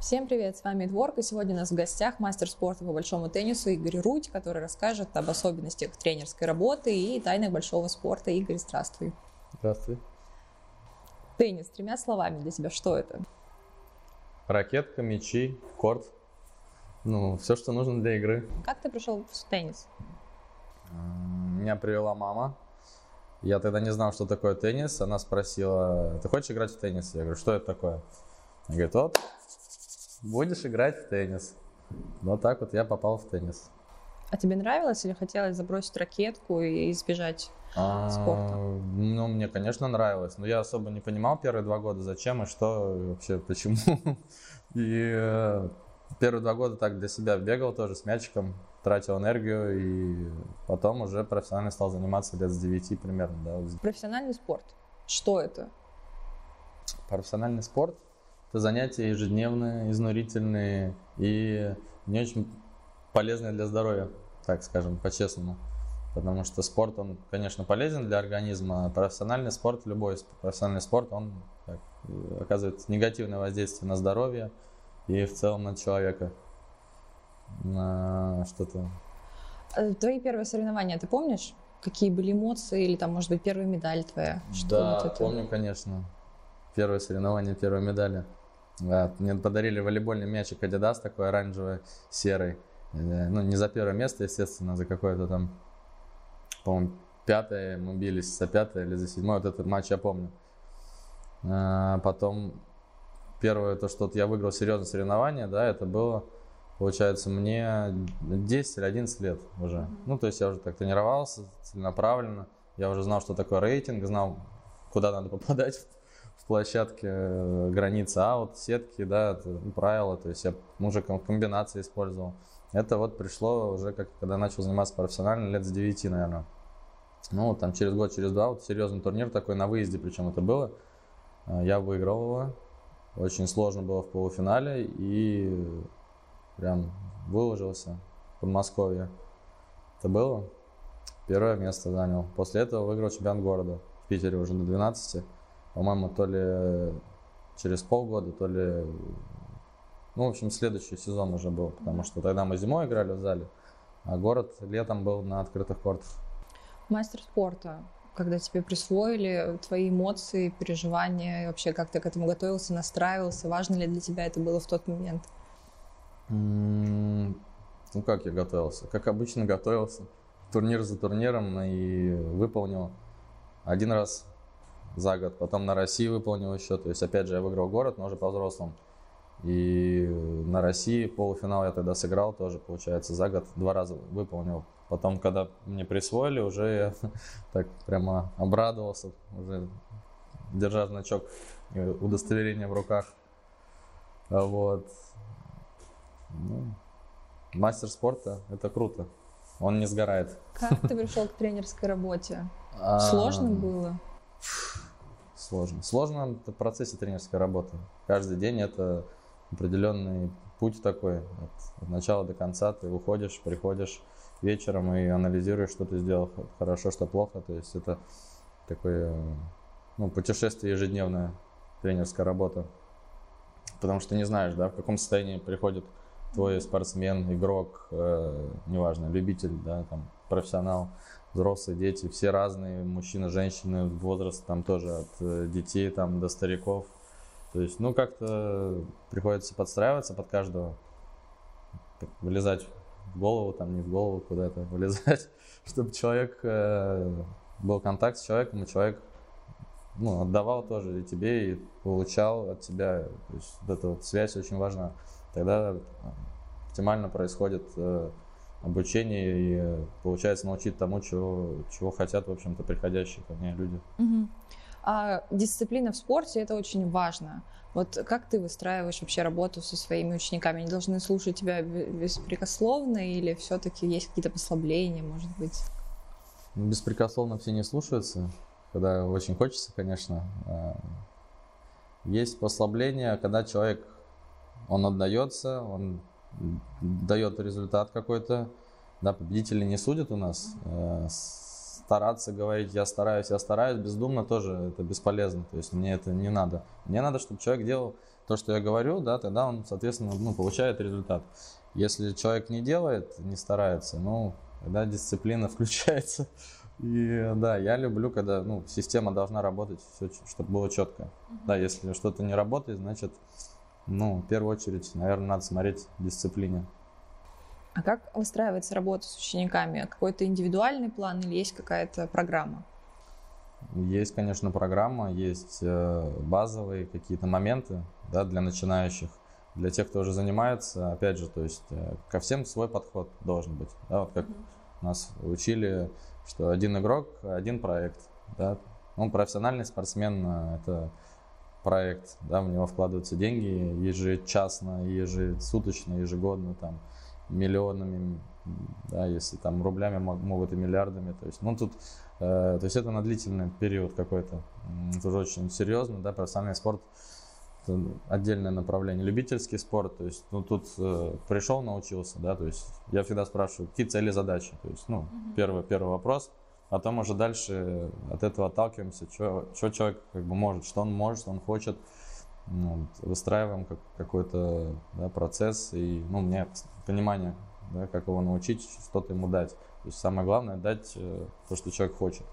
Всем привет, с вами Дворк, и сегодня у нас в гостях мастер спорта по большому теннису Игорь Руть, который расскажет об особенностях тренерской работы и тайнах большого спорта. Игорь, здравствуй. Здравствуй. Теннис, тремя словами для тебя, что это? Ракетка, мячи, корт. Ну, все, что нужно для игры. Как ты пришел в теннис? Меня привела мама. Я тогда не знал, что такое теннис. Она спросила, ты хочешь играть в теннис? Я говорю, что это такое? Она говорит, вот, будешь играть в теннис. Вот так вот я попал в теннис. А тебе нравилось или хотелось забросить ракетку и избежать А, спорта? Ну, мне, конечно, нравилось, но я особо не понимал первые два года, зачем и что, и вообще почему. И э, первые два года так для себя бегал тоже с мячиком, тратил энергию, и потом уже профессионально стал заниматься лет с 9 примерно, да. Профессиональный спорт. Что это? Профессиональный спорт – это занятия ежедневные, изнурительные и не очень полезные для здоровья, так скажем, по-честному. Потому что спорт, он, конечно, полезен для организма, а профессиональный спорт, любой профессиональный спорт, он так, оказывает негативное воздействие на здоровье и в целом на человека. На что-то. Э, Твои первые соревнования, ты помнишь? Какие были эмоции или там, может быть, первая медаль твоя? Что да, вот это? помню, конечно. Первое соревнование, первые медали. Да, мне подарили волейбольный мячик Adidas такой оранжевый, серый. Э, Ну, не за первое место, естественно, за какое-то там, по-моему, пятое мы бились, за пятое или за седьмое. Вот этот матч я помню. А, Потом первое, то, что я выиграл серьезное соревнование, да, это было, получается, мне 10 или 11 лет уже. Ну, то есть я уже так тренировался целенаправленно. Я уже знал, что такое рейтинг, знал, куда надо попадать в площадке, э, границы аут, сетки, да, ну, правила. То есть я уже ком- комбинации использовал. Это вот пришло уже, как, когда начал заниматься профессионально, лет с 9, наверное. Ну, там через год, через два, вот серьезный турнир такой на выезде, причем это было. А, Я выиграл его. Очень сложно было в полуфинале и прям выложился в Подмосковье. Это было. Первое место занял. После этого выиграл чемпионат города в Питере уже до 12. По-моему, то ли через полгода, то ли... Ну, в общем, следующий сезон уже был, потому что тогда мы зимой играли в зале, а город летом был на открытых кортах. Мастер спорта, когда тебе присвоили твои эмоции, переживания, вообще как ты к этому готовился, настраивался, важно ли для тебя это было в тот момент? Ну, как я готовился? Как обычно готовился. Турнир за турниром и выполнил один раз за год. Потом на России выполнил еще. То есть, опять же, я выиграл город, но уже по-взрослому. И на России полуфинал я тогда сыграл тоже, получается, за год два раза выполнил. Потом, когда мне присвоили, уже я так прямо обрадовался, уже держа значок удостоверения в руках. А Вот. Ну, мастер спорта – это круто. Он не сгорает. Как ты пришел к тренерской работе? А, Сложно было? Сложно. Сложно в процессе тренерской работы. Каждый день это определенный путь такой. От, начала до конца ты выходишь, приходишь вечером и анализируешь, что ты сделал хорошо, что плохо. То есть это такое ну, путешествие ежедневное, тренерская работа. Потому что не знаешь, да, в каком состоянии приходит твой спортсмен, игрок, э, неважно, любитель, да, там, профессионал, взрослые дети, все разные, мужчины, женщины, возраст там тоже от э, детей там до стариков. То есть, ну, как-то приходится подстраиваться под каждого, вылезать в голову, там, не в голову, куда-то вылезать, чтобы человек, э, был контакт с человеком, и человек ну, отдавал тоже и тебе, и получал от тебя. То есть вот эта вот связь очень важна. Тогда оптимально происходит обучение и э, получается научить тому, чего, чего хотят, в общем-то, приходящие ко мне люди. Мгм. А дисциплина в спорте это очень важно. Вот как ты выстраиваешь вообще работу со своими учениками? Они должны слушать тебя бе- беспрекословно или все-таки есть какие-то послабления, может быть? Ну, Беспрекословно все не слушаются, когда очень хочется, конечно. А, Есть послабление, когда человек, он отдается, он дает результат какой-то. Да, победители не судят у нас. Э, Стараться говорить, я стараюсь, я стараюсь, бездумно тоже это бесполезно. То есть мне это не надо. Мне надо, чтобы человек делал то, что я говорю, да, тогда он, соответственно, ну, получает результат. Если человек не делает, не старается, ну, тогда дисциплина включается. И да, я люблю, когда ну, система должна работать, все, чтобы было четко. Uh-huh. Да, если что-то не работает, значит, ну, в первую очередь, наверное, надо смотреть дисциплине. А как выстраивается работа с учениками? Какой-то индивидуальный план или есть какая-то программа? Есть, конечно, программа, есть э, базовые какие-то моменты да, для начинающих, для тех, кто уже занимается. Опять же, то есть э, ко всем свой подход должен быть. Да, вот как mm-hmm. нас учили, что один игрок, один проект. Да. Он профессиональный спортсмен, э, это проект, да, в него вкладываются деньги ежечасно, ежесуточно, ежегодно, там, миллионами, да, если там рублями могут и миллиардами, то есть, ну, тут Э, то есть это на длительный период какой-то. Это уже очень серьезно, да, профессиональный спорт отдельное направление. Любительский спорт, то есть, ну, тут э, пришел, научился, да, то есть я всегда спрашиваю, какие цели, задачи, то есть, ну, uh-huh. первый, первый вопрос, потом уже дальше от этого отталкиваемся, что, что человек как бы может, что он может, что он хочет, ну, выстраиваем как, какой-то да, процесс, и, ну, у меня понимание, да, как его научить, что-то ему дать. То есть самое главное дать э, то, что человек хочет.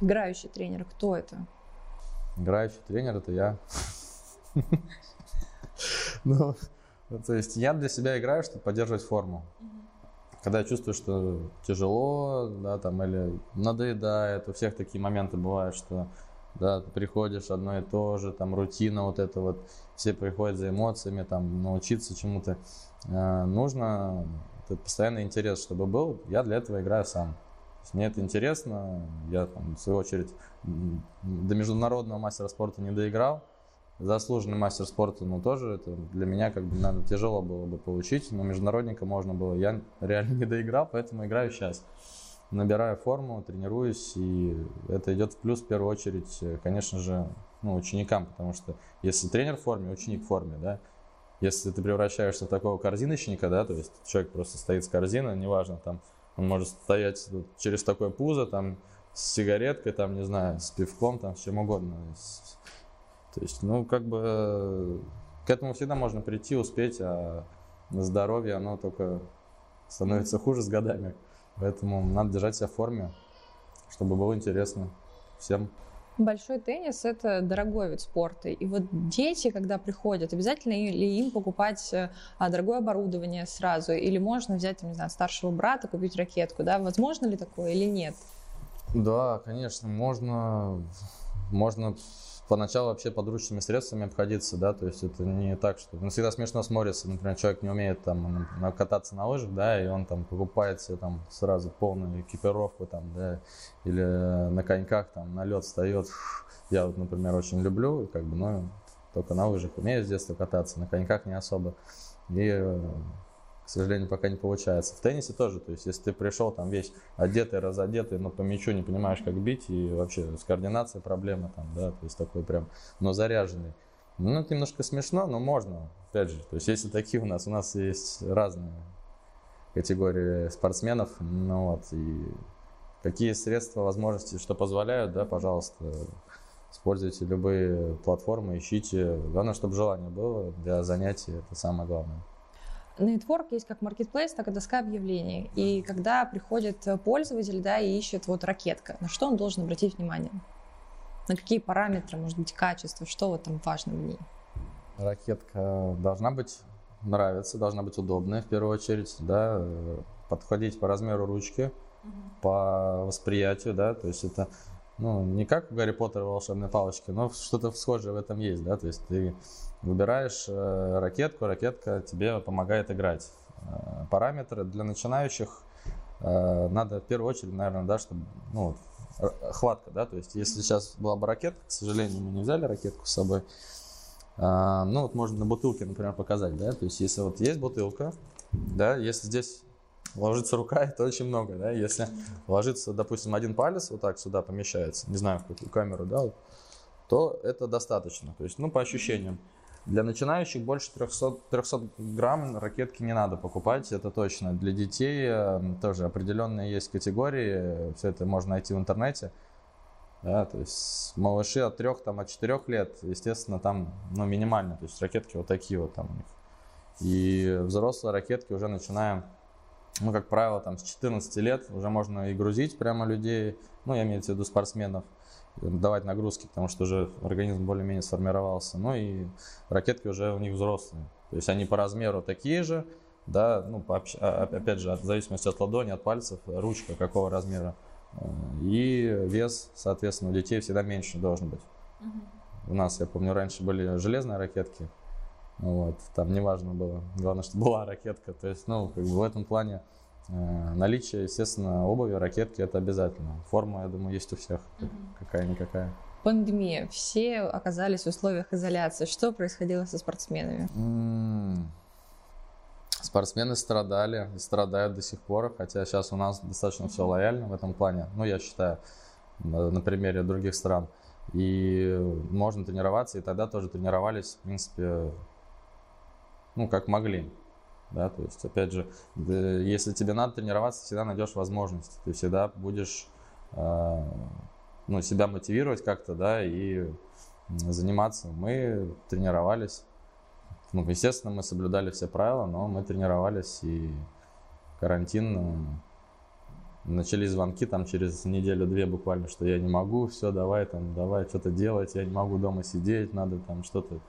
Играющий тренер, кто это? Играющий тренер это я. Ну, то есть я для себя играю, чтобы поддерживать форму. Когда я чувствую, что тяжело, да, там, или надоедает, у всех такие моменты бывают, что да, ты приходишь одно и то же, там рутина вот это вот, все приходят за эмоциями, там научиться чему-то. Э, нужно этот постоянный интерес, чтобы был, я для этого играю сам. мне это интересно, я там, в свою очередь до международного мастера спорта не доиграл, заслуженный мастер спорта, ну тоже это для меня как бы, наверное, тяжело было бы получить, но международника можно было. Я реально не доиграл, поэтому играю сейчас. Набираю форму, тренируюсь, и это идет в плюс в первую очередь, конечно же, ну, ученикам, потому что если тренер в форме, ученик в форме, да, если ты превращаешься в такого корзиночника, да, то есть человек просто стоит с корзиной, неважно, там, он может стоять через такое пузо, там, с сигареткой, там, не знаю, с пивком, там, с чем угодно. То есть, ну, как бы к этому всегда можно прийти, успеть, а здоровье, оно только становится хуже с годами. Поэтому надо держать себя в форме, чтобы было интересно всем. Большой теннис – это дорогой вид спорта. И вот дети, когда приходят, обязательно ли им покупать э, а, дорогое оборудование сразу? Или можно взять, не знаю, старшего брата, купить ракетку? Да? Возможно ли такое или нет? Да, конечно, можно, можно поначалу вообще подручными средствами обходиться, да, то есть это не так, что... Ну, всегда смешно смотрится, например, человек не умеет там кататься на лыжах, да, и он там покупает себе там сразу полную экипировку там, да, или на коньках там на лед встает. Я вот, например, очень люблю, как бы, ну, только на лыжах умею с детства кататься, на коньках не особо. И к сожалению, пока не получается. В теннисе тоже, то есть, если ты пришел там весь одетый, разодетый, но по мячу не понимаешь, как бить, и вообще с координацией проблема там, да, то есть такой прям, но заряженный. Ну, это немножко смешно, но можно, опять же, то есть, если такие у нас, у нас есть разные категории спортсменов, ну вот, и какие средства, возможности, что позволяют, да, пожалуйста, используйте любые платформы, ищите. Главное, чтобы желание было для занятий, это самое главное. Нетворк есть как маркетплейс, так и доска объявлений. И когда приходит пользователь, да, и ищет вот ракетка, на что он должен обратить внимание? На какие параметры, может быть, качество, что вот там важно в ней? Ракетка должна быть нравиться, должна быть удобная в первую очередь, да, подходить по размеру ручки, угу. по восприятию, да, то есть это ну, не как у Гарри Поттера волшебной палочки, но что-то схожее в этом есть, да, то есть ты выбираешь э, ракетку, ракетка тебе помогает играть. Э, параметры для начинающих э, надо в первую очередь, наверное, да, чтобы, ну, хватка, да, то есть если сейчас была бы ракетка, к сожалению, мы не взяли ракетку с собой, ну, вот можно на бутылке, например, показать, да, то есть если вот есть бутылка, да, если здесь ложится рука, это очень много, да, если ложится, допустим, один палец вот так сюда помещается, не знаю, в какую камеру, да, то это достаточно, то есть, ну, по ощущениям. Для начинающих больше 300, 300 грамм ракетки не надо покупать, это точно. Для детей э, тоже определенные есть категории, все это можно найти в интернете. да, то есть малыши от трех, там, от четырех лет, естественно, там, ну, минимально, то есть ракетки вот такие вот там у них. И взрослые ракетки уже начинаем, ну, как правило, там, с 14 лет уже можно и грузить прямо людей, ну, я имею в виду спортсменов, давать нагрузки, потому что уже организм более-менее сформировался. Ну и ракетки уже у них взрослые. То есть они по размеру такие же, да, ну, а, опять же, от зависимости от ладони, от пальцев, ручка какого размера. Э, и вес, соответственно, у детей всегда меньше должен быть. У нас, я помню, раньше были железные ракетки, вот, там неважно было, главное, чтобы была ракетка. То есть, ну, как бы в этом плане э, наличие, естественно, обуви, ракетки это обязательно. Форма, я думаю, есть у всех, угу. какая-никакая. Пандемия, все оказались в условиях изоляции. Что происходило со спортсменами? Спортсмены страдали и страдают до сих пор, хотя сейчас у нас достаточно все лояльно в этом плане. Ну, я считаю, на примере других стран. И можно тренироваться, и тогда тоже тренировались, в принципе, ну, как могли. Да, то есть, опять же, если тебе надо тренироваться, всегда найдешь возможность. Ты всегда будешь э, ну, себя мотивировать как-то, да, и заниматься. Мы тренировались ну, естественно, мы соблюдали все правила, но мы тренировались и карантин. Начались звонки там через неделю-две буквально, что я не могу, все, давай там, давай что-то делать, я не могу дома сидеть, надо там что-то.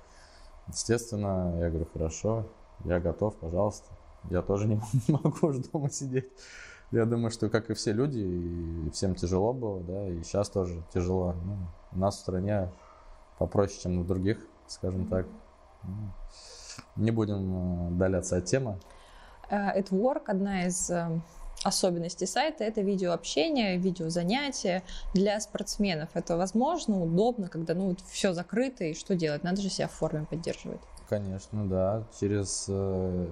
Естественно, я говорю, хорошо, я готов, пожалуйста. Я тоже не могу уже дома сидеть. Я думаю, что как и все люди, и всем тяжело было, да, и сейчас тоже тяжело. Ну, у нас в стране попроще, чем в других, скажем так. Ну, не будем удаляться от темы. AdWork, э, одна из особенностей сайта, это видеообщение, видеозанятия для спортсменов. Это возможно, удобно, когда ну, вот все закрыто, и что делать? Надо же себя в форме поддерживать. Конечно, да. Через, э,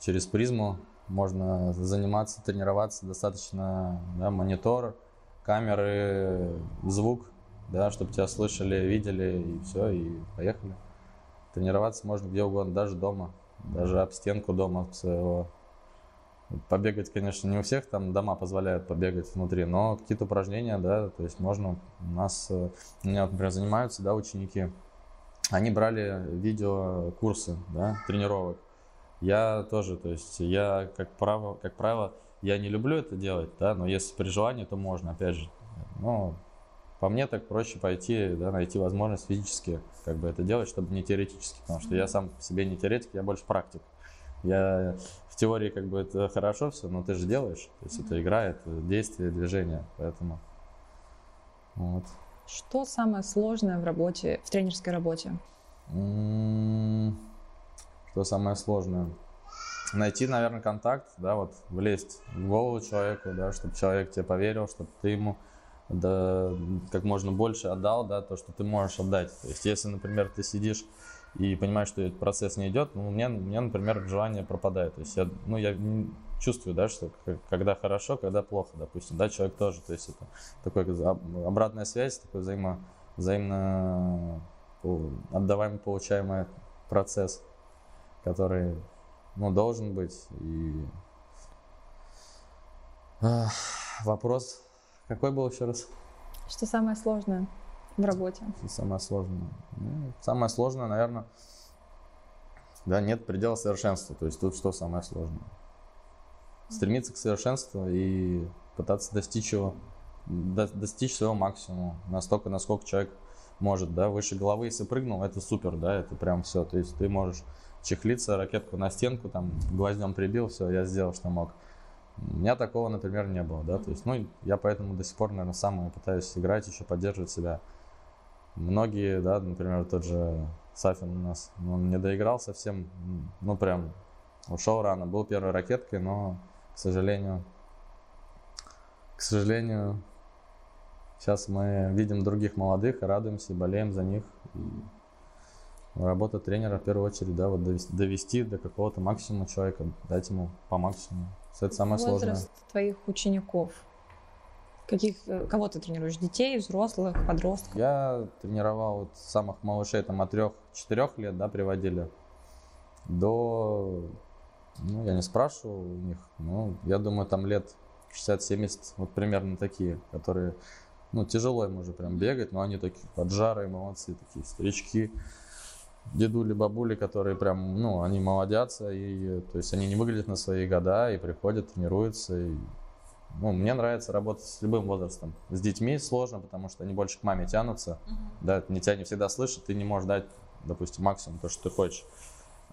через призму можно заниматься, тренироваться достаточно, да, монитор, камеры, звук, да, чтобы тебя слышали, видели, и все, и поехали. Тренироваться можно где угодно, даже дома, даже об стенку дома своего. Побегать, конечно, не у всех там дома позволяют побегать внутри, но какие-то упражнения, да, то есть можно. У нас, э, у меня, например, занимаются, да, ученики, они брали видеокурсы, да, тренировок. Я тоже, то есть я, как правило, как правило, я не люблю это делать, да, но если при желании, то можно, опять же. Но по мне так проще пойти, да, найти возможность физически как бы это делать, чтобы не теоретически, потому что я сам себе не теоретик, я больше практик. Я в теории как бы это хорошо все, но ты же делаешь, то есть это игра, это действие, движение, поэтому вот. Что самое сложное в работе, в тренерской работе? Что самое сложное? Найти, наверное, контакт, да, вот влезть в голову человеку, да, чтобы человек тебе поверил, чтобы ты ему да, как можно больше отдал, да, то, что ты можешь отдать. То есть, если, например, ты сидишь и понимаешь, что этот процесс не идет, ну, у меня, у меня, например, желание пропадает. То есть, я, ну, я чувствую, да, что когда хорошо, когда плохо, допустим, да, человек тоже, то есть, это такой обратная связь, такой взаимо, взаимно отдаваемый, получаемый процесс, который, ну, должен быть. И вопрос какой был еще раз? Что самое сложное в работе? Самое сложное? Ну, самое сложное, наверное, да, нет предела совершенства. То есть тут что самое сложное? Стремиться к совершенству и пытаться достичь его, до, достичь своего максимума, настолько, насколько человек может, да, выше головы, если прыгнул, это супер, да, это прям все. То есть ты можешь чехлиться, ракетку на стенку, там, гвоздем прибил, все, я сделал, что мог. У меня такого, например, не было, да, то есть, ну, я поэтому до сих пор, наверное, сам пытаюсь играть, еще поддерживать себя. Многие, да, например, тот же Сафин у нас, он не доиграл совсем, ну, прям ушел рано, был первой ракеткой, но, к сожалению, к сожалению, сейчас мы видим других молодых, радуемся, болеем за них. И работа тренера в первую очередь, да, вот довести, довести до какого-то максимума человека, дать ему по максимуму. Это самое Возраст сложное. твоих учеников? Каких, э, кого ты тренируешь? Детей, взрослых, подростков? Я тренировал вот самых малышей там от 3-4 лет, да, приводили, до, ну, я не спрашивал у них, ну, я думаю, там лет 60-70, вот примерно такие, которые ну, тяжело им уже прям бегать, но они такие поджарые, молодцы, такие старички, дедули, бабули, которые прям, ну, они молодятся, и, то есть они не выглядят на свои года, и приходят, тренируются, и, ну, мне нравится работать с любым возрастом. С детьми сложно, потому что они больше к маме тянутся, uh-huh. да, не тебя не всегда слышат, ты не можешь дать, допустим, максимум то, что ты хочешь.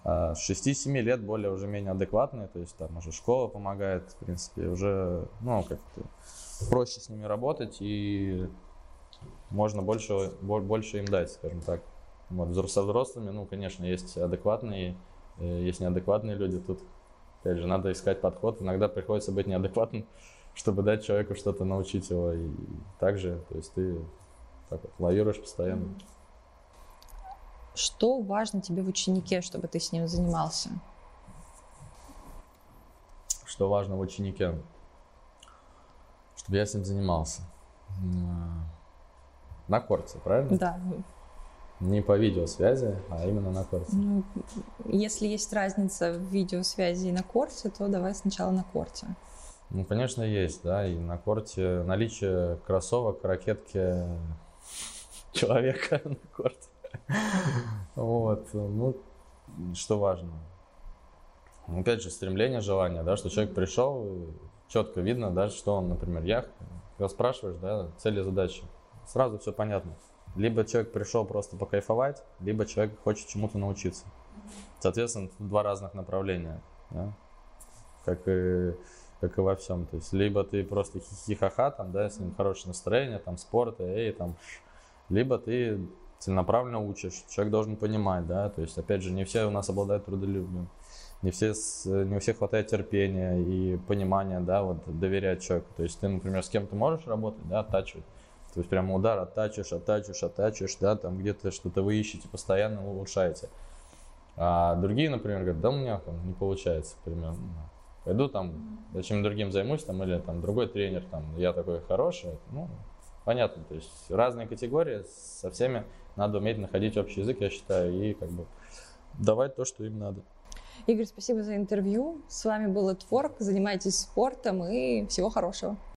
А с 6-7 лет более уже менее адекватные, то есть там уже школа помогает, в принципе, уже, ну, как-то проще с ними работать и можно больше, больше им дать, скажем так. Вот, со взрослыми, ну, конечно, есть адекватные, э, есть неадекватные люди. Тут, опять же, надо искать подход. Иногда приходится быть неадекватным, чтобы дать человеку что-то, научить его. И также, то есть ты так вот лавируешь постоянно. Что важно тебе в ученике, чтобы ты с ним занимался? Что важно в ученике? Чтобы я с ним занимался. На корте, правильно? Да. Не по видеосвязи, а именно на корте. Ну, если есть разница в видеосвязи и на корте, то давай сначала на корте. Ну, конечно, есть, да. И на корте наличие кроссовок, ракетки человека на корте. Вот. Ну, что важно. Опять же, стремление, желание, да, что человек пришел, четко видно, да, что он, например, я, когда спрашиваешь, да, цели, задачи, сразу все понятно. Либо человек пришел просто покайфовать, либо человек хочет чему-то научиться. Соответственно, два разных направления, да? как, и, как и во всем. То есть, либо ты просто хихихаха, там, да, с ним хорошее настроение, там, спорт, эй, там, либо ты целенаправленно учишь. Человек должен понимать, да, то есть, опять же, не все у нас обладают трудолюбием, не, все, не у всех хватает терпения и понимания, да, вот, доверять человеку. То есть, ты, например, с кем-то можешь работать, да, оттачивать, то есть прямо удар оттачиваешь, оттачиваешь, оттачиваешь, да, там где-то что-то вы ищете, постоянно улучшаете. А другие, например, говорят, да у меня там не получается, примерно. Пойду там, зачем другим займусь, там, или там другой тренер, там, я такой хороший, ну, понятно, то есть разные категории, со всеми надо уметь находить общий язык, я считаю, и как бы давать то, что им надо. Игорь, спасибо за интервью. С вами был Творк. Занимайтесь спортом и всего хорошего.